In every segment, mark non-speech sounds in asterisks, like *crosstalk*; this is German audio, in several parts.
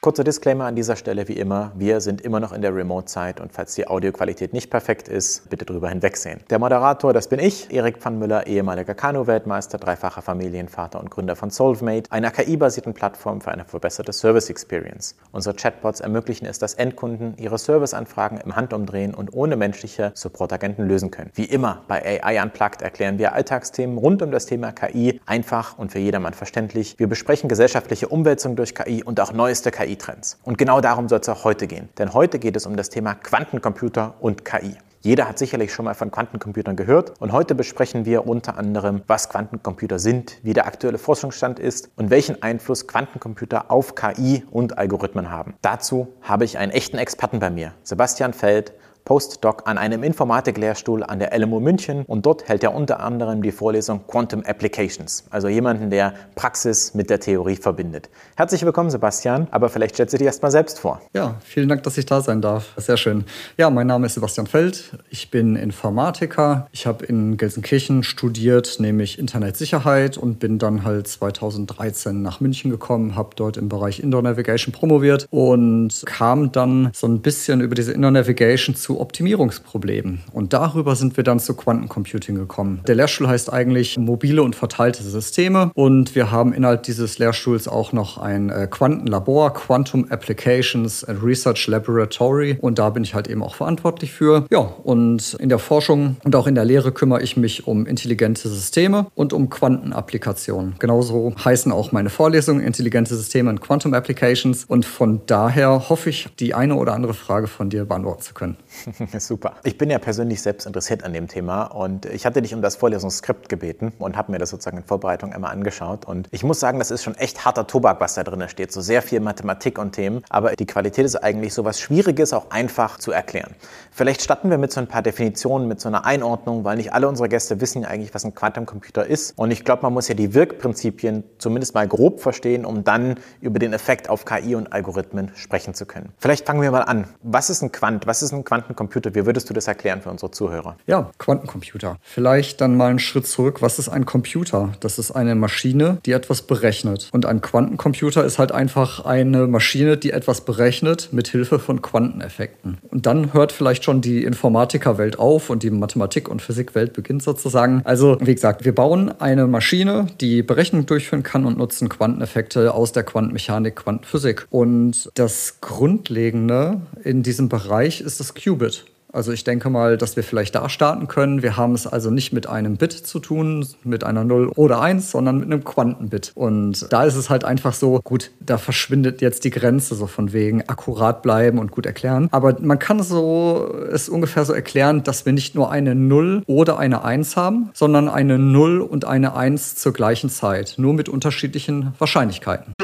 Kurzer Disclaimer an dieser Stelle wie immer. Wir sind immer noch in der Remote-Zeit und falls die Audioqualität nicht perfekt ist, bitte drüber hinwegsehen. Der Moderator, das bin ich, Erik Pfannmüller, ehemaliger Kanu-Weltmeister, dreifacher Familienvater und Gründer von Solvemate, einer KI-basierten Plattform für eine verbesserte Service Experience. Unsere Chatbots ermöglichen es, dass Endkunden ihre Serviceanfragen im Handumdrehen und ohne menschliche Support-Agenten lösen können. Wie immer bei AI Unplugged erklären wir Alltagsthemen rund um das Thema KI einfach und für jedermann verständlich. Wir besprechen gesellschaftliche Umwälzungen durch KI und auch neueste KI KI-Trends. Und genau darum soll es auch heute gehen. Denn heute geht es um das Thema Quantencomputer und KI. Jeder hat sicherlich schon mal von Quantencomputern gehört und heute besprechen wir unter anderem, was Quantencomputer sind, wie der aktuelle Forschungsstand ist und welchen Einfluss Quantencomputer auf KI und Algorithmen haben. Dazu habe ich einen echten Experten bei mir, Sebastian Feld, Postdoc an einem Informatiklehrstuhl an der LMU München und dort hält er unter anderem die Vorlesung Quantum Applications, also jemanden, der Praxis mit der Theorie verbindet. Herzlich willkommen, Sebastian, aber vielleicht stellst du dich erstmal selbst vor. Ja, vielen Dank, dass ich da sein darf. Sehr schön. Ja, mein Name ist Sebastian Feld. Ich bin Informatiker. Ich habe in Gelsenkirchen studiert, nämlich Internetsicherheit und bin dann halt 2013 nach München gekommen, habe dort im Bereich Indoor Navigation promoviert und kam dann so ein bisschen über diese Indoor Navigation zu Optimierungsproblemen. Und darüber sind wir dann zu Quantencomputing gekommen. Der Lehrstuhl heißt eigentlich mobile und verteilte Systeme. Und wir haben innerhalb dieses Lehrstuhls auch noch ein äh, Quantenlabor, Quantum Applications and Research Laboratory. Und da bin ich halt eben auch verantwortlich für. Ja, und in der Forschung und auch in der Lehre kümmere ich mich um intelligente Systeme und um Quantenapplikationen. Genauso heißen auch meine Vorlesungen intelligente Systeme und Quantum Applications. Und von daher hoffe ich, die eine oder andere Frage von dir beantworten zu können. *laughs* Super. Ich bin ja persönlich selbst interessiert an dem Thema und ich hatte dich um das Vorlesungsskript gebeten und habe mir das sozusagen in Vorbereitung einmal angeschaut. Und ich muss sagen, das ist schon echt harter Tobak, was da drin steht. So sehr viel Mathematik und Themen. Aber die Qualität ist eigentlich so was Schwieriges, auch einfach zu erklären. Vielleicht starten wir mit so ein paar Definitionen, mit so einer Einordnung, weil nicht alle unsere Gäste wissen ja eigentlich, was ein Quantencomputer ist. Und ich glaube, man muss ja die Wirkprinzipien zumindest mal grob verstehen, um dann über den Effekt auf KI und Algorithmen sprechen zu können. Vielleicht fangen wir mal an. Was ist ein Quant? Was ist ein Quantencomputer? Quantencomputer. Wie würdest du das erklären für unsere Zuhörer? Ja, Quantencomputer. Vielleicht dann mal einen Schritt zurück. Was ist ein Computer? Das ist eine Maschine, die etwas berechnet. Und ein Quantencomputer ist halt einfach eine Maschine, die etwas berechnet mit Hilfe von Quanteneffekten. Und dann hört vielleicht schon die Informatikerwelt auf und die Mathematik- und Physikwelt beginnt sozusagen. Also, wie gesagt, wir bauen eine Maschine, die Berechnung durchführen kann und nutzen Quanteneffekte aus der Quantenmechanik, Quantenphysik. Und das Grundlegende in diesem Bereich ist das Qubit. Also ich denke mal, dass wir vielleicht da starten können. Wir haben es also nicht mit einem Bit zu tun, mit einer 0 oder 1, sondern mit einem Quantenbit. Und da ist es halt einfach so, gut, da verschwindet jetzt die Grenze so von wegen akkurat bleiben und gut erklären. Aber man kann so es ungefähr so erklären, dass wir nicht nur eine 0 oder eine 1 haben, sondern eine 0 und eine 1 zur gleichen Zeit, nur mit unterschiedlichen Wahrscheinlichkeiten.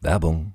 Werbung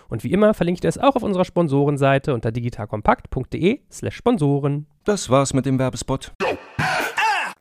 Und wie immer verlinke ich es auch auf unserer Sponsorenseite unter digitalkompakt.de slash Sponsoren. Das war's mit dem Werbespot.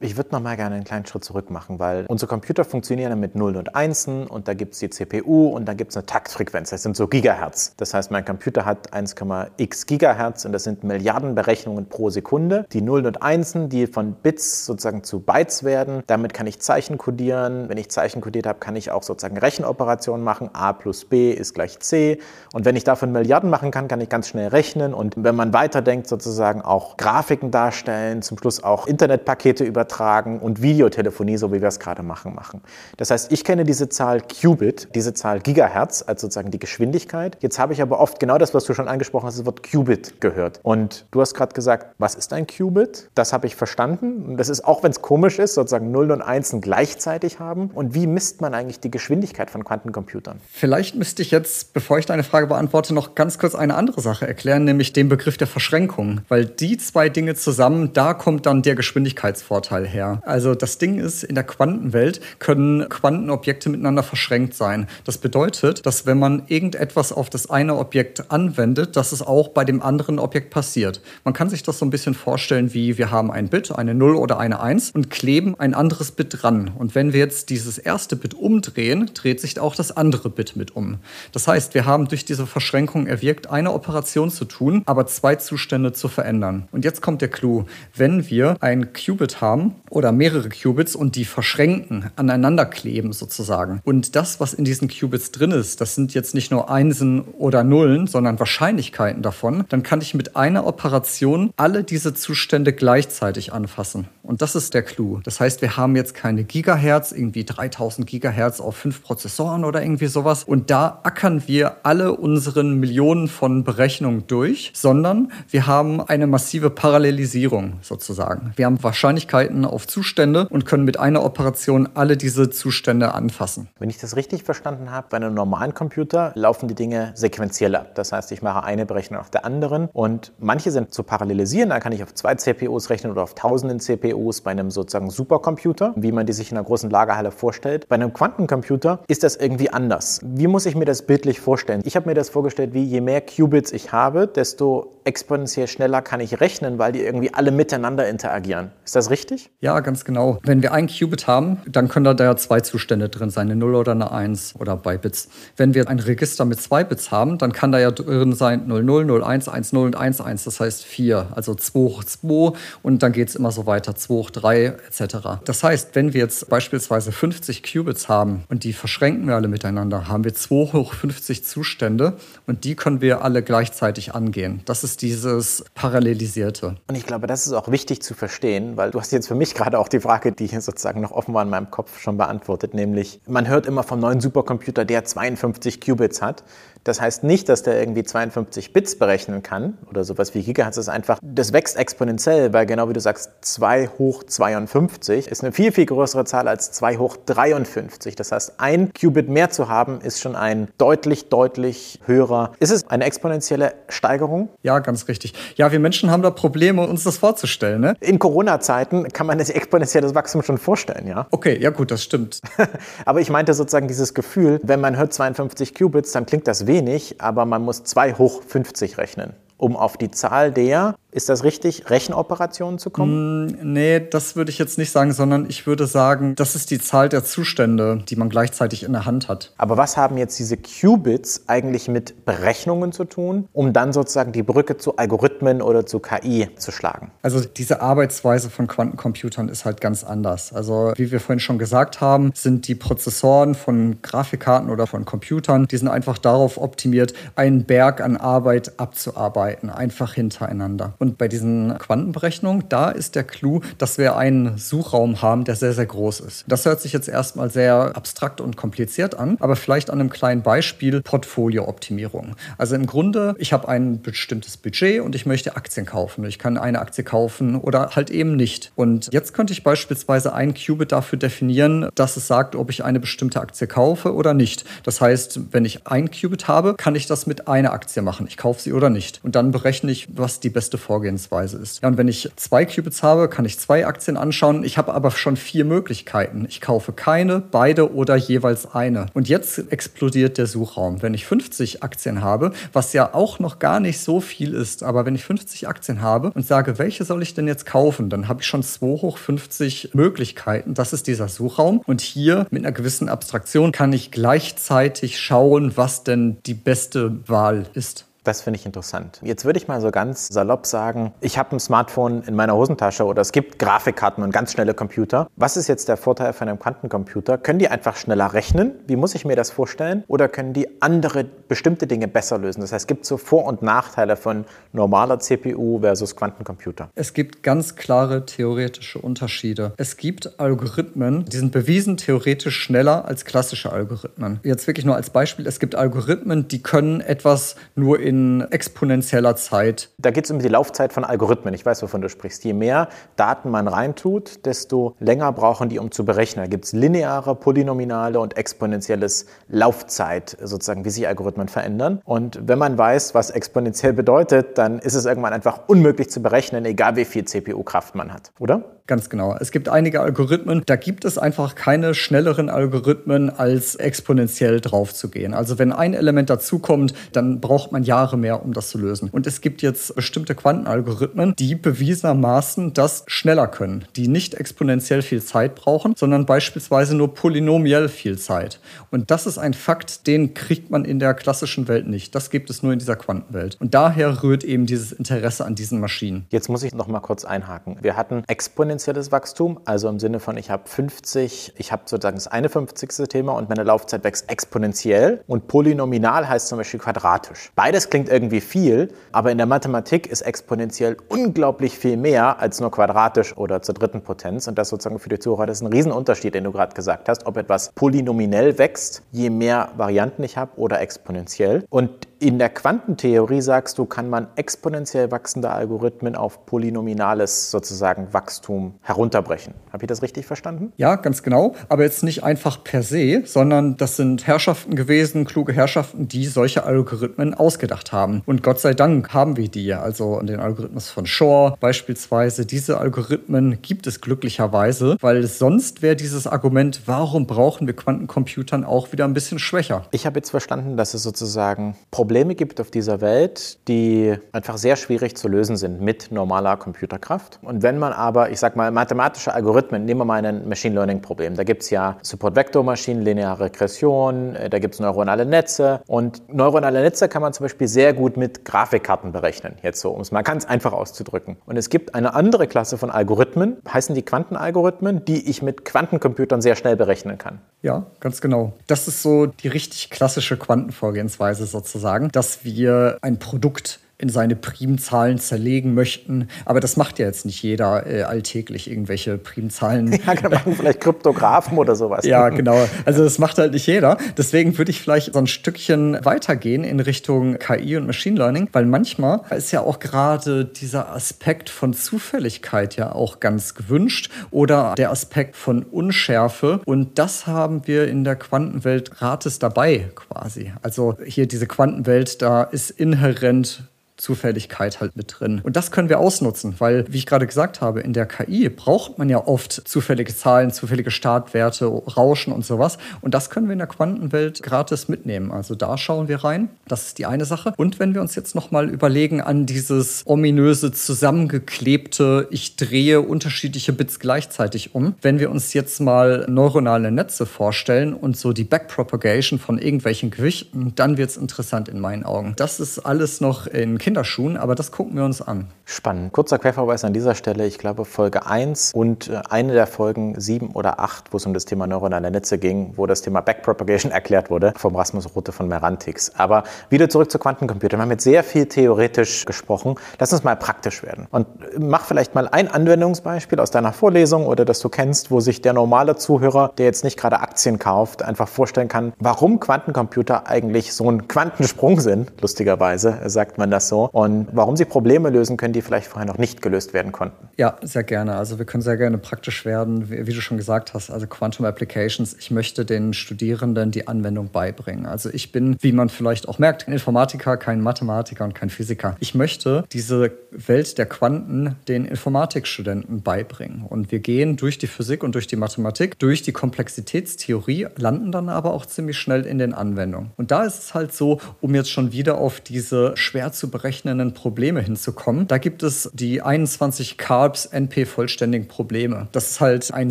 Ich würde noch mal gerne einen kleinen Schritt zurück machen, weil unsere Computer funktionieren mit Nullen und Einsen und da gibt es die CPU und da gibt es eine Taktfrequenz. Das sind so Gigahertz. Das heißt, mein Computer hat 1,x Gigahertz und das sind Milliarden Berechnungen pro Sekunde. Die Nullen und Einsen, die von Bits sozusagen zu Bytes werden, damit kann ich Zeichen kodieren. Wenn ich Zeichen kodiert habe, kann ich auch sozusagen Rechenoperationen machen. A plus B ist gleich C. Und wenn ich davon Milliarden machen kann, kann ich ganz schnell rechnen. Und wenn man weiterdenkt, sozusagen auch Grafiken darstellen, zum Schluss auch Internetpakete übertragen und Videotelefonie, so wie wir es gerade machen, machen. Das heißt, ich kenne diese Zahl Qubit, diese Zahl Gigahertz als sozusagen die Geschwindigkeit. Jetzt habe ich aber oft genau das, was du schon angesprochen hast, das Wort Qubit gehört. Und du hast gerade gesagt, was ist ein Qubit? Das habe ich verstanden. Und das ist auch, wenn es komisch ist, sozusagen 0 und 1 gleichzeitig haben. Und wie misst man eigentlich die Geschwindigkeit von Quantencomputern? Vielleicht müsste ich jetzt, bevor ich deine Frage beantworte, noch ganz kurz eine andere Sache erklären, nämlich den Begriff der Verschränkung. Weil die zwei Dinge zusammen, da kommt dann der Geschwindigkeitsvorteil her. Also das Ding ist, in der Quantenwelt können Quantenobjekte miteinander verschränkt sein. Das bedeutet, dass wenn man irgendetwas auf das eine Objekt anwendet, dass es auch bei dem anderen Objekt passiert. Man kann sich das so ein bisschen vorstellen, wie wir haben ein Bit, eine 0 oder eine 1 und kleben ein anderes Bit dran. Und wenn wir jetzt dieses erste Bit umdrehen, dreht sich auch das andere Bit mit um. Das heißt, wir haben durch diese Verschränkung erwirkt, eine Operation zu tun, aber zwei Zustände zu verändern. Und jetzt kommt der Clou. Wenn wir ein Qubit haben oder mehrere Qubits und die verschränken, aneinander kleben sozusagen. Und das, was in diesen Qubits drin ist, das sind jetzt nicht nur Einsen oder Nullen, sondern Wahrscheinlichkeiten davon, dann kann ich mit einer Operation alle diese Zustände gleichzeitig anfassen. Und das ist der Clou. Das heißt, wir haben jetzt keine Gigahertz, irgendwie 3000 Gigahertz auf fünf Prozessoren oder irgendwie sowas. Und da ackern wir alle unseren Millionen von Berechnungen durch, sondern wir haben eine massive Parallelisierung sozusagen. Wir haben Wahrscheinlichkeiten auf Zustände und können mit einer Operation alle diese Zustände anfassen. Wenn ich das richtig verstanden habe, bei einem normalen Computer laufen die Dinge sequenzieller. Das heißt, ich mache eine Berechnung auf der anderen und manche sind zu parallelisieren. Da kann ich auf zwei CPUs rechnen oder auf tausenden CPUs bei einem sozusagen Supercomputer, wie man die sich in einer großen Lagerhalle vorstellt. Bei einem Quantencomputer ist das irgendwie anders. Wie muss ich mir das bildlich vorstellen? Ich habe mir das vorgestellt, wie je mehr Qubits ich habe, desto exponentiell schneller kann ich rechnen, weil die irgendwie alle miteinander interagieren. Ist das richtig? Ja, ganz genau. Wenn wir ein Qubit haben, dann können da ja zwei Zustände drin sein, eine 0 oder eine 1 oder bei Bits. Wenn wir ein Register mit zwei Bits haben, dann kann da ja drin sein 00, 01, 10 und 11. Das heißt 4, also 2 hoch 2 und dann geht es immer so weiter, 2 hoch 3 etc. Das heißt, wenn wir jetzt beispielsweise 50 Qubits haben und die verschränken wir alle miteinander, haben wir 2 hoch 50 Zustände und die können wir alle gleichzeitig angehen. Das ist dieses Parallelisierte. Und ich glaube, das ist auch wichtig zu verstehen, weil du hast jetzt für mich gerade auch die Frage, die hier sozusagen noch offen war in meinem Kopf, schon beantwortet, nämlich man hört immer vom neuen Supercomputer, der 52 Qubits hat. Das heißt nicht, dass der irgendwie 52 Bits berechnen kann oder sowas wie Gigahertz. Das ist einfach, das wächst exponentiell, weil genau wie du sagst, 2 hoch 52 ist eine viel, viel größere Zahl als 2 hoch 53. Das heißt, ein Qubit mehr zu haben, ist schon ein deutlich, deutlich höherer. Ist es eine exponentielle Steigerung? Ja, ganz richtig. Ja, wir Menschen haben da Probleme, uns das vorzustellen. Ne? In Corona-Zeiten kann man das exponentielle Wachstum schon vorstellen, ja? Okay, ja gut, das stimmt. *laughs* Aber ich meinte sozusagen dieses Gefühl, wenn man hört 52 Qubits, dann klingt das wenig, aber man muss 2 hoch 50 rechnen um auf die Zahl der ist das richtig, Rechenoperationen zu kommen? Mm, nee, das würde ich jetzt nicht sagen, sondern ich würde sagen, das ist die Zahl der Zustände, die man gleichzeitig in der Hand hat. Aber was haben jetzt diese Qubits eigentlich mit Berechnungen zu tun, um dann sozusagen die Brücke zu Algorithmen oder zu KI zu schlagen? Also diese Arbeitsweise von Quantencomputern ist halt ganz anders. Also wie wir vorhin schon gesagt haben, sind die Prozessoren von Grafikkarten oder von Computern, die sind einfach darauf optimiert, einen Berg an Arbeit abzuarbeiten, einfach hintereinander. Und bei diesen Quantenberechnungen, da ist der Clou, dass wir einen Suchraum haben, der sehr, sehr groß ist. Das hört sich jetzt erstmal sehr abstrakt und kompliziert an, aber vielleicht an einem kleinen Beispiel Portfoliooptimierung. Also im Grunde, ich habe ein bestimmtes Budget und ich möchte Aktien kaufen. Ich kann eine Aktie kaufen oder halt eben nicht. Und jetzt könnte ich beispielsweise ein Qubit dafür definieren, dass es sagt, ob ich eine bestimmte Aktie kaufe oder nicht. Das heißt, wenn ich ein Qubit habe, kann ich das mit einer Aktie machen. Ich kaufe sie oder nicht. Und dann berechne ich, was die beste Vorgehensweise ist. Ja, und wenn ich zwei Qubits habe, kann ich zwei Aktien anschauen. Ich habe aber schon vier Möglichkeiten. Ich kaufe keine, beide oder jeweils eine. Und jetzt explodiert der Suchraum. Wenn ich 50 Aktien habe, was ja auch noch gar nicht so viel ist, aber wenn ich 50 Aktien habe und sage, welche soll ich denn jetzt kaufen, dann habe ich schon 2 hoch 50 Möglichkeiten. Das ist dieser Suchraum. Und hier mit einer gewissen Abstraktion kann ich gleichzeitig schauen, was denn die beste Wahl ist. Das finde ich interessant. Jetzt würde ich mal so ganz salopp sagen, ich habe ein Smartphone in meiner Hosentasche oder es gibt Grafikkarten und ganz schnelle Computer. Was ist jetzt der Vorteil von einem Quantencomputer? Können die einfach schneller rechnen? Wie muss ich mir das vorstellen? Oder können die andere bestimmte Dinge besser lösen? Das heißt, es gibt so Vor- und Nachteile von normaler CPU versus Quantencomputer. Es gibt ganz klare theoretische Unterschiede. Es gibt Algorithmen, die sind bewiesen theoretisch schneller als klassische Algorithmen. Jetzt wirklich nur als Beispiel, es gibt Algorithmen, die können etwas nur in in exponentieller Zeit. Da geht es um die Laufzeit von Algorithmen. Ich weiß, wovon du sprichst. Je mehr Daten man reintut, desto länger brauchen die, um zu berechnen. Da gibt es lineare, polynominale und exponentielles Laufzeit, sozusagen, wie sich Algorithmen verändern. Und wenn man weiß, was exponentiell bedeutet, dann ist es irgendwann einfach unmöglich zu berechnen, egal wie viel CPU-Kraft man hat, oder? Ganz genau. Es gibt einige Algorithmen, da gibt es einfach keine schnelleren Algorithmen, als exponentiell drauf zu gehen. Also wenn ein Element dazukommt, dann braucht man Jahre mehr, um das zu lösen. Und es gibt jetzt bestimmte Quantenalgorithmen, die bewiesenermaßen das schneller können, die nicht exponentiell viel Zeit brauchen, sondern beispielsweise nur polynomiell viel Zeit. Und das ist ein Fakt, den kriegt man in der klassischen Welt nicht. Das gibt es nur in dieser Quantenwelt. Und daher rührt eben dieses Interesse an diesen Maschinen. Jetzt muss ich noch mal kurz einhaken. Wir hatten exponentiell exponentielles Wachstum, also im Sinne von, ich habe 50, ich habe sozusagen das eine 50. Thema und meine Laufzeit wächst exponentiell und polynominal heißt zum Beispiel quadratisch. Beides klingt irgendwie viel, aber in der Mathematik ist exponentiell unglaublich viel mehr als nur quadratisch oder zur dritten Potenz. Und das sozusagen für die Zuhörer, das ist ein Riesenunterschied, den du gerade gesagt hast, ob etwas polynominell wächst, je mehr Varianten ich habe oder exponentiell. Und in der Quantentheorie sagst du, kann man exponentiell wachsende Algorithmen auf polynominales sozusagen Wachstum herunterbrechen. Habe ich das richtig verstanden? Ja, ganz genau. Aber jetzt nicht einfach per se, sondern das sind Herrschaften gewesen, kluge Herrschaften, die solche Algorithmen ausgedacht haben. Und Gott sei Dank haben wir die. Also den Algorithmus von Shor beispielsweise. Diese Algorithmen gibt es glücklicherweise, weil sonst wäre dieses Argument, warum brauchen wir Quantencomputern auch wieder ein bisschen schwächer. Ich habe jetzt verstanden, dass es sozusagen Probleme Probleme gibt auf dieser Welt, die einfach sehr schwierig zu lösen sind mit normaler Computerkraft. Und wenn man aber, ich sag mal, mathematische Algorithmen, nehmen wir mal ein Machine Learning Problem. Da gibt es ja Support-Vektor-Maschinen, lineare Regression, äh, da gibt es neuronale Netze. Und neuronale Netze kann man zum Beispiel sehr gut mit Grafikkarten berechnen, jetzt so, um es mal ganz einfach auszudrücken. Und es gibt eine andere Klasse von Algorithmen, heißen die Quantenalgorithmen, die ich mit Quantencomputern sehr schnell berechnen kann. Ja, ganz genau. Das ist so die richtig klassische Quantenvorgehensweise sozusagen sagen, dass wir ein Produkt in seine Primzahlen zerlegen möchten. Aber das macht ja jetzt nicht jeder äh, alltäglich, irgendwelche Primzahlen. *laughs* Ja, genau, vielleicht Kryptografen oder sowas. Ja, genau. Also das macht halt nicht jeder. Deswegen würde ich vielleicht so ein Stückchen weitergehen in Richtung KI und Machine Learning, weil manchmal ist ja auch gerade dieser Aspekt von Zufälligkeit ja auch ganz gewünscht oder der Aspekt von Unschärfe. Und das haben wir in der Quantenwelt gratis dabei quasi. Also hier diese Quantenwelt, da ist inhärent Zufälligkeit halt mit drin. Und das können wir ausnutzen, weil, wie ich gerade gesagt habe, in der KI braucht man ja oft zufällige Zahlen, zufällige Startwerte, Rauschen und sowas. Und das können wir in der Quantenwelt gratis mitnehmen. Also da schauen wir rein. Das ist die eine Sache. Und wenn wir uns jetzt nochmal überlegen an dieses ominöse zusammengeklebte, ich drehe unterschiedliche Bits gleichzeitig um. Wenn wir uns jetzt mal neuronale Netze vorstellen und so die Backpropagation von irgendwelchen Gewichten, dann wird es interessant in meinen Augen. Das ist alles noch in Kinder Kinderschuhen, aber das gucken wir uns an. Spannend. Kurzer Querverweis an dieser Stelle. Ich glaube, Folge 1 und äh, eine der Folgen 7 oder 8, wo es um das Thema neuronale Netze ging, wo das Thema Backpropagation *laughs* erklärt wurde, vom Rasmus Rote von Merantix. Aber wieder zurück zu Quantencomputern. Wir haben jetzt sehr viel theoretisch gesprochen. Lass uns mal praktisch werden. Und mach vielleicht mal ein Anwendungsbeispiel aus deiner Vorlesung oder das du kennst, wo sich der normale Zuhörer, der jetzt nicht gerade Aktien kauft, einfach vorstellen kann, warum Quantencomputer eigentlich so ein Quantensprung sind. Lustigerweise sagt man das so und warum sie Probleme lösen können, die vielleicht vorher noch nicht gelöst werden konnten. Ja, sehr gerne. Also wir können sehr gerne praktisch werden, wie, wie du schon gesagt hast, also Quantum Applications. Ich möchte den Studierenden die Anwendung beibringen. Also ich bin, wie man vielleicht auch merkt, kein Informatiker, kein Mathematiker und kein Physiker. Ich möchte diese Welt der Quanten den Informatikstudenten beibringen. Und wir gehen durch die Physik und durch die Mathematik, durch die Komplexitätstheorie, landen dann aber auch ziemlich schnell in den Anwendungen. Und da ist es halt so, um jetzt schon wieder auf diese schwer zu berechnenden Probleme hinzukommen, da gibt es die 21 Carbs NP vollständigen Probleme. Das ist halt ein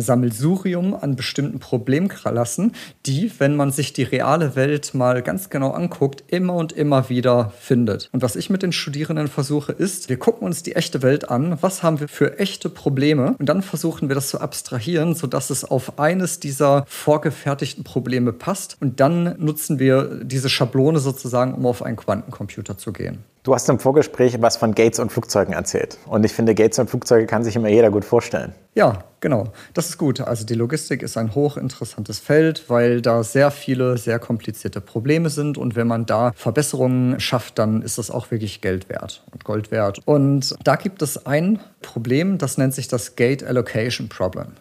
Sammelsurium an bestimmten Problemklassen, die, wenn man sich die reale Welt mal ganz genau anguckt, immer und immer wieder findet. Und was ich mit den Studierenden versuche, ist, wir gucken uns die echte Welt an, was haben wir für echte Probleme und dann versuchen wir das zu abstrahieren, sodass es auf eines dieser vorgefertigten Probleme passt und dann nutzen wir diese Schablone sozusagen, um auf einen Quantencomputer zu gehen. Du hast im Vorgespräch was von Gates und Flugzeugen erzählt. Und ich finde, Gates und Flugzeuge kann sich immer jeder gut vorstellen. Ja, genau. Das ist gut. Also die Logistik ist ein hochinteressantes Feld, weil da sehr viele, sehr komplizierte Probleme sind. Und wenn man da Verbesserungen schafft, dann ist das auch wirklich Geld wert und Gold wert. Und da gibt es ein Problem, das nennt sich das Gate Allocation Problem.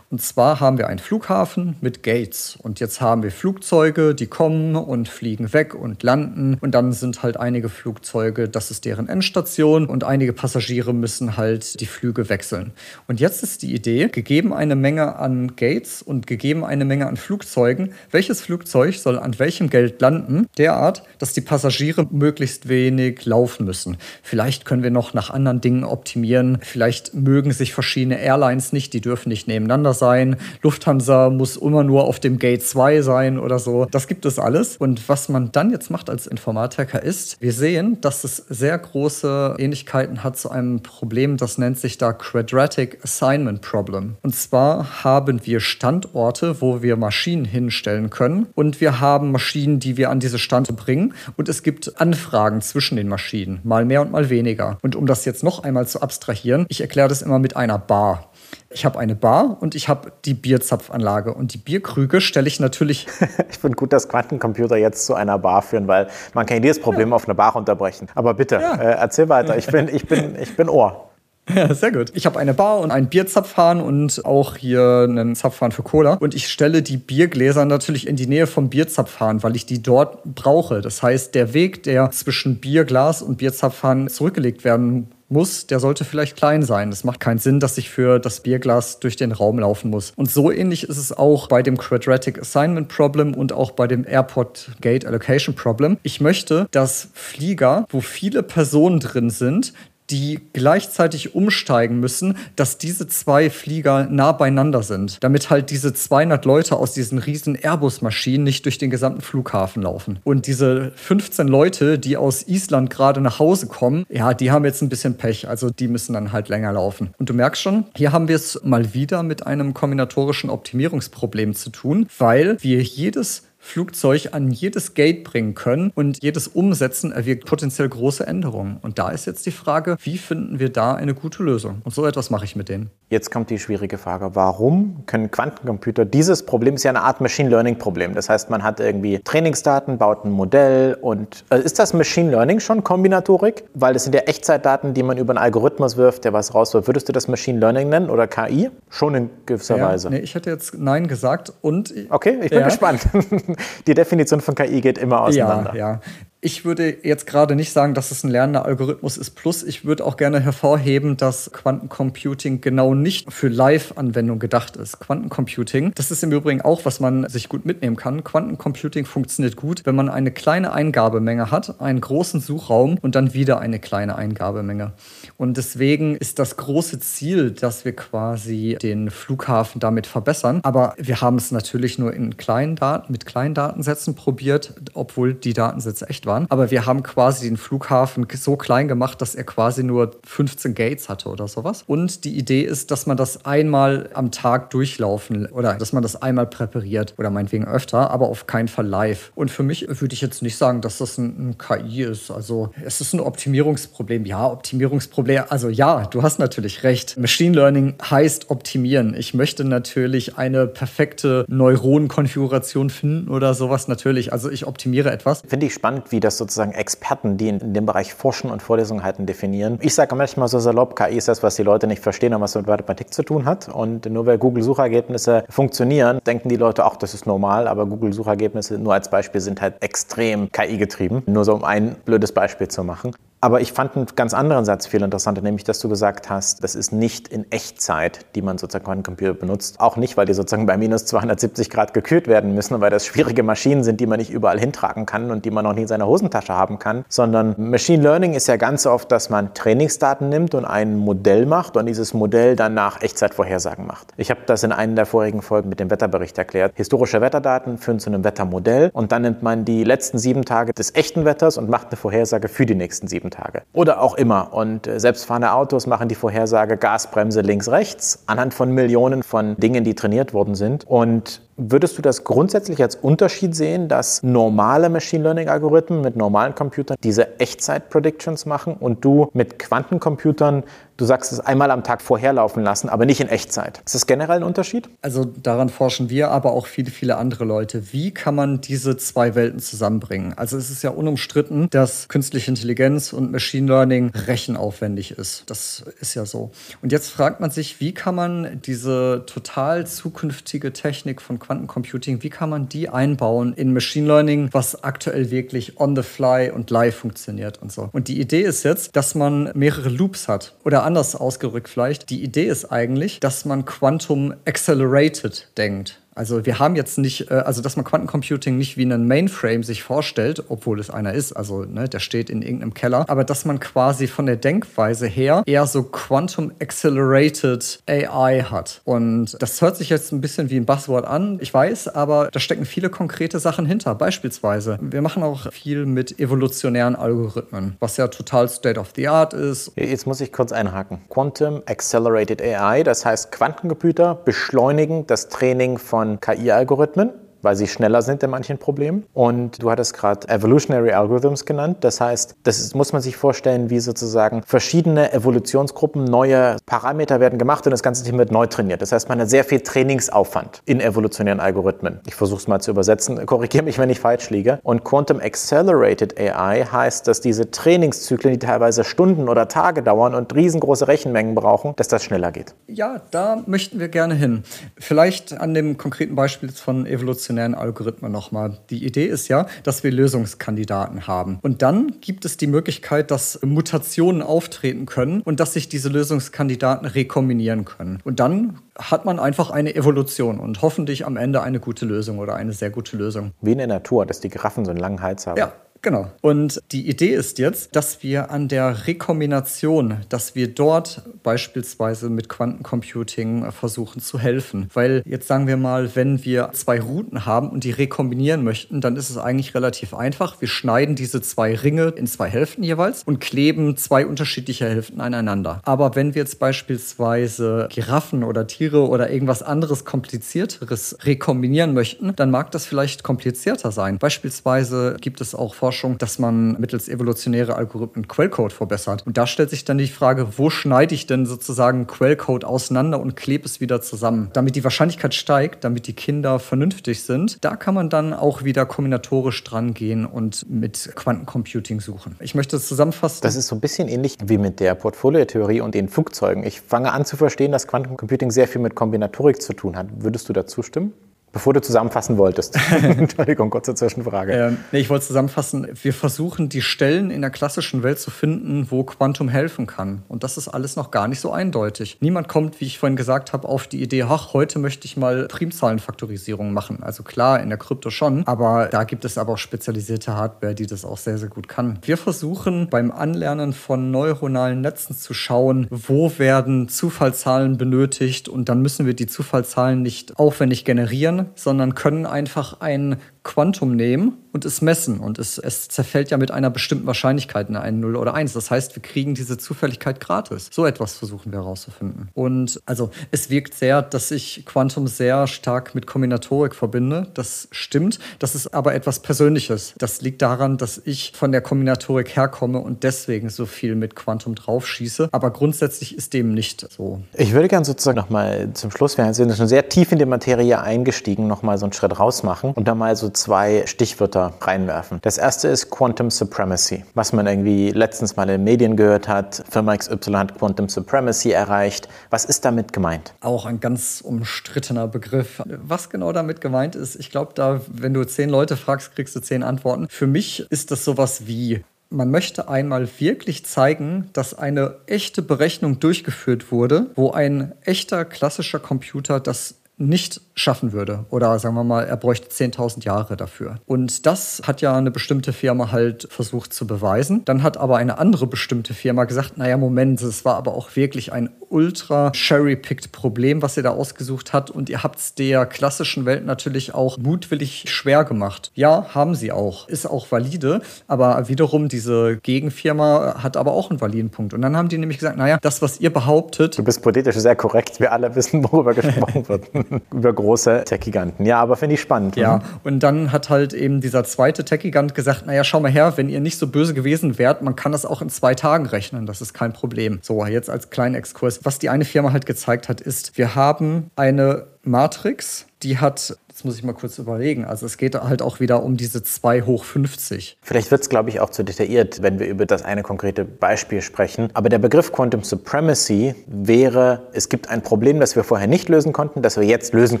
Und zwar haben wir einen Flughafen mit Gates. Und jetzt haben wir Flugzeuge, die kommen und fliegen weg und landen. Und dann sind halt einige Flugzeuge, das ist deren Endstation. Und einige Passagiere müssen halt die Flüge wechseln. Und jetzt ist die Idee, gegeben eine Menge an Gates und gegeben eine Menge an Flugzeugen, welches Flugzeug soll an welchem Geld landen, derart, dass die Passagiere möglichst wenig laufen müssen. Vielleicht können wir noch nach anderen Dingen optimieren. Vielleicht mögen sich verschiedene Airlines nicht, die dürfen nicht nebeneinander sein. Lufthansa muss immer nur auf dem Gate 2 sein oder so. Das gibt es alles. Und was man dann jetzt macht als Informatiker ist, wir sehen, dass es sehr große Ähnlichkeiten hat zu einem Problem, das nennt sich da Quadratic Assignment Problem. Und zwar haben wir Standorte, wo wir Maschinen hinstellen können und wir haben Maschinen, die wir an diese Stande bringen und es gibt Anfragen zwischen den Maschinen, mal mehr und mal weniger. Und um das jetzt noch einmal zu abstrahieren, ich erkläre das immer mit einer Bar. Ich habe eine Bar und ich habe die Bierzapfanlage. Und die Bierkrüge stelle ich natürlich. *laughs* ich finde gut, dass Quantencomputer jetzt zu einer Bar führen, weil man kann jedes Problem ja. auf eine Bar unterbrechen. Aber bitte, ja. äh, erzähl weiter. Ich bin, ich bin, ich bin Ohr. *laughs* Ja, sehr gut. Ich habe eine Bar und einen Bierzapfhahn und auch hier einen Zapfhahn für Cola. Und ich stelle die Biergläser natürlich in die Nähe vom Bierzapfhahn, weil ich die dort brauche. Das heißt, der Weg, der zwischen Bierglas und Bierzapfhahn zurückgelegt werden muss, der sollte vielleicht klein sein. Es macht keinen Sinn, dass ich für das Bierglas durch den Raum laufen muss. Und so ähnlich ist es auch bei dem Quadratic Assignment Problem und auch bei dem Airport Gate Allocation Problem. Ich möchte, dass Flieger, wo viele Personen drin sind, die gleichzeitig umsteigen müssen, dass diese zwei Flieger nah beieinander sind, damit halt diese 200 Leute aus diesen riesen Airbus-Maschinen nicht durch den gesamten Flughafen laufen. Und diese 15 Leute, die aus Island gerade nach Hause kommen, ja, die haben jetzt ein bisschen Pech, also die müssen dann halt länger laufen. Und du merkst schon, hier haben wir es mal wieder mit einem kombinatorischen Optimierungsproblem zu tun, weil wir jedes Flugzeug an jedes Gate bringen können und jedes Umsetzen erwirkt potenziell große Änderungen. Und da ist jetzt die Frage, wie finden wir da eine gute Lösung? Und so etwas mache ich mit denen. Jetzt kommt die schwierige Frage, warum können Quantencomputer dieses Problem ist ja eine Art Machine Learning Problem. Das heißt, man hat irgendwie Trainingsdaten, baut ein Modell und äh, ist das Machine Learning schon Kombinatorik? Weil das sind ja Echtzeitdaten, die man über einen Algorithmus wirft, der was rauswirft. Würdest du das Machine Learning nennen oder KI? Schon in gewisser ja, Weise. Nee, ich hätte jetzt Nein gesagt und. Okay, ich bin ja. gespannt. *laughs* die Definition von KI geht immer auseinander. Ja, ja. Ich würde jetzt gerade nicht sagen, dass es ein lernender Algorithmus ist. Plus, ich würde auch gerne hervorheben, dass Quantencomputing genau nicht für Live-Anwendung gedacht ist. Quantencomputing, das ist im Übrigen auch, was man sich gut mitnehmen kann. Quantencomputing funktioniert gut, wenn man eine kleine Eingabemenge hat, einen großen Suchraum und dann wieder eine kleine Eingabemenge. Und deswegen ist das große Ziel, dass wir quasi den Flughafen damit verbessern. Aber wir haben es natürlich nur in kleinen Daten, mit kleinen Datensätzen probiert, obwohl die Datensätze echt waren. Aber wir haben quasi den Flughafen so klein gemacht, dass er quasi nur 15 Gates hatte oder sowas. Und die Idee ist, dass man das einmal am Tag durchlaufen oder dass man das einmal präpariert oder meinetwegen öfter, aber auf keinen Fall live. Und für mich würde ich jetzt nicht sagen, dass das ein, ein KI ist. Also es ist ein Optimierungsproblem. Ja, Optimierungsproblem. Also ja, du hast natürlich recht. Machine Learning heißt optimieren. Ich möchte natürlich eine perfekte Neuronenkonfiguration finden oder sowas natürlich. Also ich optimiere etwas. Finde ich spannend, wie das sozusagen Experten, die in dem Bereich forschen und Vorlesungen halten, definieren. Ich sage manchmal so salopp, KI ist das, was die Leute nicht verstehen und was mit Mathematik zu tun hat. Und nur weil Google-Suchergebnisse funktionieren, denken die Leute, ach, das ist normal, aber Google-Suchergebnisse nur als Beispiel sind halt extrem KI-getrieben. Nur so um ein blödes Beispiel zu machen. Aber ich fand einen ganz anderen Satz viel interessanter, nämlich, dass du gesagt hast, das ist nicht in Echtzeit, die man sozusagen Quantencomputer benutzt. Auch nicht, weil die sozusagen bei minus 270 Grad gekühlt werden müssen, weil das schwierige Maschinen sind, die man nicht überall hintragen kann und die man noch nie in seiner Hosentasche haben kann, sondern Machine Learning ist ja ganz oft, dass man Trainingsdaten nimmt und ein Modell macht und dieses Modell dann nach Echtzeitvorhersagen macht. Ich habe das in einer der vorigen Folgen mit dem Wetterbericht erklärt. Historische Wetterdaten führen zu einem Wettermodell und dann nimmt man die letzten sieben Tage des echten Wetters und macht eine Vorhersage für die nächsten sieben Tage. Oder auch immer. Und äh, selbstfahrende Autos machen die Vorhersage Gasbremse links, rechts anhand von Millionen von Dingen, die trainiert worden sind. Und Würdest du das grundsätzlich als Unterschied sehen, dass normale Machine Learning Algorithmen mit normalen Computern diese Echtzeit-Predictions machen und du mit Quantencomputern, du sagst es einmal am Tag vorherlaufen lassen, aber nicht in Echtzeit? Ist das generell ein Unterschied? Also daran forschen wir, aber auch viele, viele andere Leute. Wie kann man diese zwei Welten zusammenbringen? Also es ist ja unumstritten, dass künstliche Intelligenz und Machine Learning rechenaufwendig ist. Das ist ja so. Und jetzt fragt man sich, wie kann man diese total zukünftige Technik von Quantencomputing, wie kann man die einbauen in Machine Learning, was aktuell wirklich on the fly und live funktioniert und so. Und die Idee ist jetzt, dass man mehrere Loops hat. Oder anders ausgerückt vielleicht, die Idee ist eigentlich, dass man Quantum Accelerated denkt. Also wir haben jetzt nicht, äh, also dass man Quantencomputing nicht wie einen Mainframe sich vorstellt, obwohl es einer ist, also ne, der steht in irgendeinem Keller, aber dass man quasi von der Denkweise her eher so Quantum Accelerated AI hat. Und das hört sich jetzt ein bisschen wie ein Buzzword an, ich weiß, aber da stecken viele konkrete Sachen hinter. Beispielsweise, wir machen auch viel mit evolutionären Algorithmen, was ja total State of the Art ist. Jetzt muss ich kurz einhaken. Quantum Accelerated AI, das heißt Quantencomputer beschleunigen das Training von von KI-Algorithmen weil sie schneller sind in manchen Problemen. Und du hattest gerade Evolutionary Algorithms genannt. Das heißt, das muss man sich vorstellen, wie sozusagen verschiedene Evolutionsgruppen, neue Parameter werden gemacht und das ganze Team wird neu trainiert. Das heißt, man hat sehr viel Trainingsaufwand in evolutionären Algorithmen. Ich versuche es mal zu übersetzen. *laughs* Korrigiere mich, wenn ich falsch liege. Und Quantum Accelerated AI heißt, dass diese Trainingszyklen, die teilweise Stunden oder Tage dauern und riesengroße Rechenmengen brauchen, dass das schneller geht. Ja, da möchten wir gerne hin. Vielleicht an dem konkreten Beispiel von Evolution evolutionären Algorithmen nochmal. Die Idee ist ja, dass wir Lösungskandidaten haben. Und dann gibt es die Möglichkeit, dass Mutationen auftreten können und dass sich diese Lösungskandidaten rekombinieren können. Und dann hat man einfach eine Evolution und hoffentlich am Ende eine gute Lösung oder eine sehr gute Lösung. Wie in der Natur, dass die Giraffen so einen langen Hals haben. Ja, Genau. Und die Idee ist jetzt, dass wir an der Rekombination, dass wir dort beispielsweise mit Quantencomputing versuchen zu helfen. Weil jetzt sagen wir mal, wenn wir zwei Routen haben und die rekombinieren möchten, dann ist es eigentlich relativ einfach. Wir schneiden diese zwei Ringe in zwei Hälften jeweils und kleben zwei unterschiedliche Hälften aneinander. Aber wenn wir jetzt beispielsweise Giraffen oder Tiere oder irgendwas anderes komplizierteres rekombinieren möchten, dann mag das vielleicht komplizierter sein. Beispielsweise gibt es auch Forschung, Forschung, dass man mittels evolutionäre Algorithmen Quellcode verbessert. Und da stellt sich dann die Frage, wo schneide ich denn sozusagen Quellcode auseinander und klebe es wieder zusammen? Damit die Wahrscheinlichkeit steigt, damit die Kinder vernünftig sind, da kann man dann auch wieder kombinatorisch dran gehen und mit Quantencomputing suchen. Ich möchte es zusammenfassen. Das ist so ein bisschen ähnlich wie mit der Portfoliotheorie und den Flugzeugen. Ich fange an zu verstehen, dass Quantencomputing sehr viel mit Kombinatorik zu tun hat. Würdest du dazu stimmen? Bevor du zusammenfassen wolltest. *laughs* Entschuldigung, kurze Zwischenfrage. Ähm, nee, ich wollte zusammenfassen. Wir versuchen, die Stellen in der klassischen Welt zu finden, wo Quantum helfen kann. Und das ist alles noch gar nicht so eindeutig. Niemand kommt, wie ich vorhin gesagt habe, auf die Idee, ach, heute möchte ich mal Primzahlenfaktorisierung machen. Also klar, in der Krypto schon, aber da gibt es aber auch spezialisierte Hardware, die das auch sehr, sehr gut kann. Wir versuchen beim Anlernen von neuronalen Netzen zu schauen, wo werden Zufallszahlen benötigt und dann müssen wir die Zufallszahlen nicht aufwendig generieren, sondern können einfach ein Quantum nehmen und es messen. Und es, es zerfällt ja mit einer bestimmten Wahrscheinlichkeit in einen 0 oder 1. Das heißt, wir kriegen diese Zufälligkeit gratis. So etwas versuchen wir herauszufinden. Und also es wirkt sehr, dass ich Quantum sehr stark mit Kombinatorik verbinde. Das stimmt. Das ist aber etwas Persönliches. Das liegt daran, dass ich von der Kombinatorik herkomme und deswegen so viel mit Quantum draufschieße. Aber grundsätzlich ist dem nicht so. Ich würde gerne sozusagen nochmal zum Schluss, wir sind schon sehr tief in die Materie eingestiegen, nochmal so einen Schritt rausmachen und da mal so zwei Stichwörter reinwerfen. Das erste ist Quantum Supremacy, was man irgendwie letztens mal in den Medien gehört hat. Firma XY hat Quantum Supremacy erreicht. Was ist damit gemeint? Auch ein ganz umstrittener Begriff. Was genau damit gemeint ist, ich glaube, da, wenn du zehn Leute fragst, kriegst du zehn Antworten. Für mich ist das sowas wie man möchte einmal wirklich zeigen, dass eine echte Berechnung durchgeführt wurde, wo ein echter klassischer Computer das nicht schaffen würde. Oder sagen wir mal, er bräuchte 10.000 Jahre dafür. Und das hat ja eine bestimmte Firma halt versucht zu beweisen. Dann hat aber eine andere bestimmte Firma gesagt, naja, Moment, es war aber auch wirklich ein ultra cherry-picked Problem, was ihr da ausgesucht habt. Und ihr habt es der klassischen Welt natürlich auch mutwillig schwer gemacht. Ja, haben sie auch. Ist auch valide. Aber wiederum, diese Gegenfirma hat aber auch einen validen Punkt. Und dann haben die nämlich gesagt, naja, das, was ihr behauptet. Du bist politisch sehr korrekt. Wir alle wissen, worüber *laughs* gesprochen wird. Über große Tech-Giganten. Ja, aber finde ich spannend. Ja, mhm. und dann hat halt eben dieser zweite Tech-Gigant gesagt, naja, schau mal her, wenn ihr nicht so böse gewesen wärt, man kann das auch in zwei Tagen rechnen, das ist kein Problem. So, jetzt als kleinen Exkurs. Was die eine Firma halt gezeigt hat, ist, wir haben eine Matrix, die hat Jetzt muss ich mal kurz überlegen. Also es geht halt auch wieder um diese 2 hoch 50. Vielleicht wird es, glaube ich, auch zu detailliert, wenn wir über das eine konkrete Beispiel sprechen. Aber der Begriff Quantum Supremacy wäre, es gibt ein Problem, das wir vorher nicht lösen konnten, das wir jetzt lösen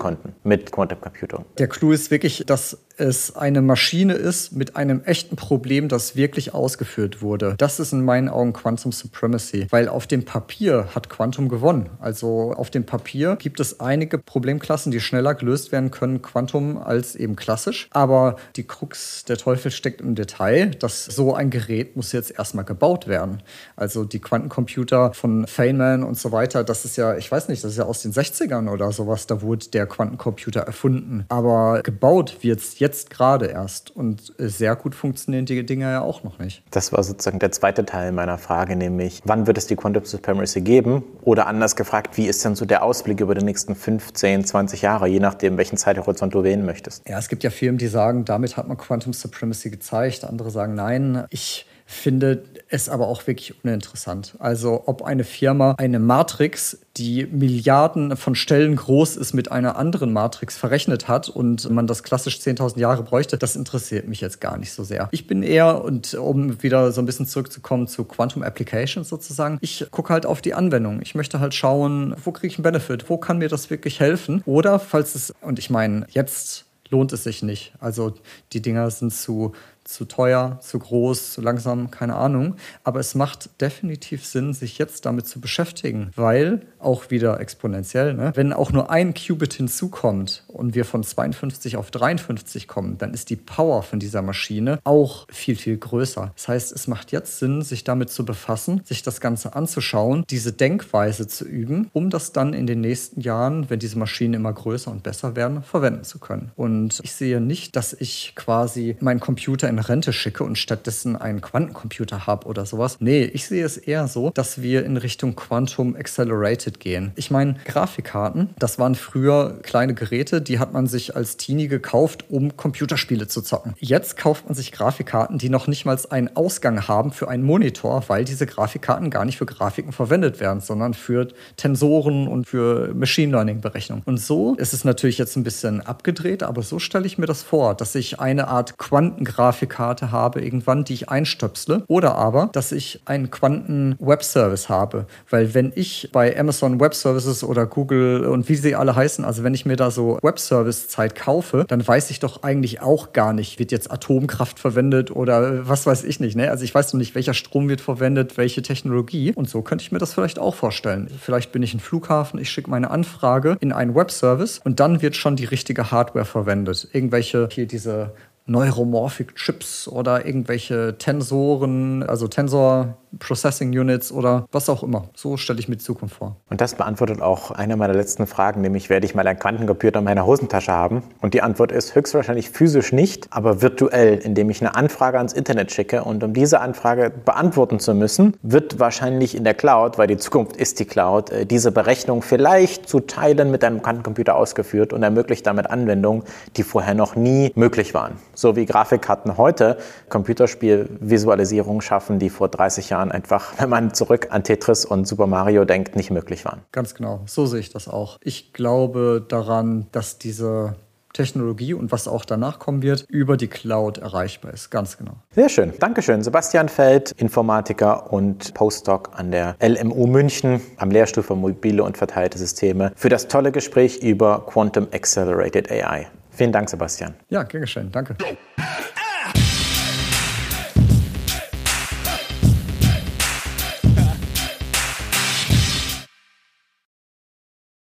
konnten mit Quantum Computing. Der Clou ist wirklich, dass es eine Maschine ist mit einem echten Problem, das wirklich ausgeführt wurde. Das ist in meinen Augen Quantum Supremacy, weil auf dem Papier hat Quantum gewonnen. Also auf dem Papier gibt es einige Problemklassen, die schneller gelöst werden können Quantum als eben klassisch. Aber die Krux, der Teufel steckt im Detail, dass so ein Gerät muss jetzt erstmal gebaut werden. Also die Quantencomputer von Feynman und so weiter, das ist ja, ich weiß nicht, das ist ja aus den 60ern oder sowas, da wurde der Quantencomputer erfunden. Aber gebaut wird es jetzt gerade erst und sehr gut funktionieren die Dinge ja auch noch nicht. Das war sozusagen der zweite Teil meiner Frage, nämlich wann wird es die Quantum Supremacy geben? Oder anders gefragt, wie ist denn so der Ausblick über die nächsten 15, 20 Jahre, je nachdem, welchen Zeithorizont Horizont du wählen möchtest. Ja, es gibt ja Firmen, die sagen, damit hat man Quantum Supremacy gezeigt. Andere sagen, nein. Ich finde es aber auch wirklich uninteressant. Also ob eine Firma eine Matrix, die Milliarden von Stellen groß ist, mit einer anderen Matrix verrechnet hat und man das klassisch 10.000 Jahre bräuchte, das interessiert mich jetzt gar nicht so sehr. Ich bin eher, und um wieder so ein bisschen zurückzukommen zu Quantum Applications sozusagen, ich gucke halt auf die Anwendung. Ich möchte halt schauen, wo kriege ich einen Benefit, wo kann mir das wirklich helfen? Oder falls es, und ich meine, jetzt lohnt es sich nicht. Also die Dinger sind zu zu teuer, zu groß, zu langsam, keine Ahnung. Aber es macht definitiv Sinn, sich jetzt damit zu beschäftigen, weil auch wieder exponentiell, ne? wenn auch nur ein Qubit hinzukommt und wir von 52 auf 53 kommen, dann ist die Power von dieser Maschine auch viel, viel größer. Das heißt, es macht jetzt Sinn, sich damit zu befassen, sich das Ganze anzuschauen, diese Denkweise zu üben, um das dann in den nächsten Jahren, wenn diese Maschinen immer größer und besser werden, verwenden zu können. Und ich sehe nicht, dass ich quasi meinen Computer in Rente schicke und stattdessen einen Quantencomputer habe oder sowas. Nee, ich sehe es eher so, dass wir in Richtung Quantum Accelerated gehen. Ich meine, Grafikkarten, das waren früher kleine Geräte, die hat man sich als Teenie gekauft, um Computerspiele zu zocken. Jetzt kauft man sich Grafikkarten, die noch nicht mal einen Ausgang haben für einen Monitor, weil diese Grafikkarten gar nicht für Grafiken verwendet werden, sondern für Tensoren und für Machine Learning Berechnungen. Und so ist es natürlich jetzt ein bisschen abgedreht, aber so stelle ich mir das vor, dass ich eine Art Quantengrafik Grafikkarte habe irgendwann, die ich einstöpsle. Oder aber, dass ich einen Quanten-Web-Service habe. Weil wenn ich bei Amazon Web Services oder Google und wie sie alle heißen, also wenn ich mir da so Web-Service-Zeit kaufe, dann weiß ich doch eigentlich auch gar nicht, wird jetzt Atomkraft verwendet oder was weiß ich nicht. Ne? Also ich weiß noch nicht, welcher Strom wird verwendet, welche Technologie. Und so könnte ich mir das vielleicht auch vorstellen. Vielleicht bin ich ein Flughafen, ich schicke meine Anfrage in einen Web-Service und dann wird schon die richtige Hardware verwendet. Irgendwelche hier diese Neuromorphic Chips oder irgendwelche Tensoren, also Tensor Processing Units oder was auch immer. So stelle ich mir die Zukunft vor. Und das beantwortet auch eine meiner letzten Fragen, nämlich werde ich mal einen Quantencomputer in meiner Hosentasche haben? Und die Antwort ist höchstwahrscheinlich physisch nicht, aber virtuell, indem ich eine Anfrage ans Internet schicke. Und um diese Anfrage beantworten zu müssen, wird wahrscheinlich in der Cloud, weil die Zukunft ist die Cloud, äh, diese Berechnung vielleicht zu Teilen mit einem Quantencomputer ausgeführt und ermöglicht damit Anwendungen, die vorher noch nie möglich waren. So wie Grafikkarten heute Computerspielvisualisierung schaffen, die vor 30 Jahren Jahren einfach, wenn man zurück an Tetris und Super Mario denkt, nicht möglich waren. Ganz genau, so sehe ich das auch. Ich glaube daran, dass diese Technologie und was auch danach kommen wird, über die Cloud erreichbar ist. Ganz genau. Sehr schön. Dankeschön. Sebastian Feld, Informatiker und Postdoc an der LMU München am Lehrstuhl für mobile und verteilte Systeme für das tolle Gespräch über Quantum Accelerated AI. Vielen Dank, Sebastian. Ja, gern geschehen. Danke.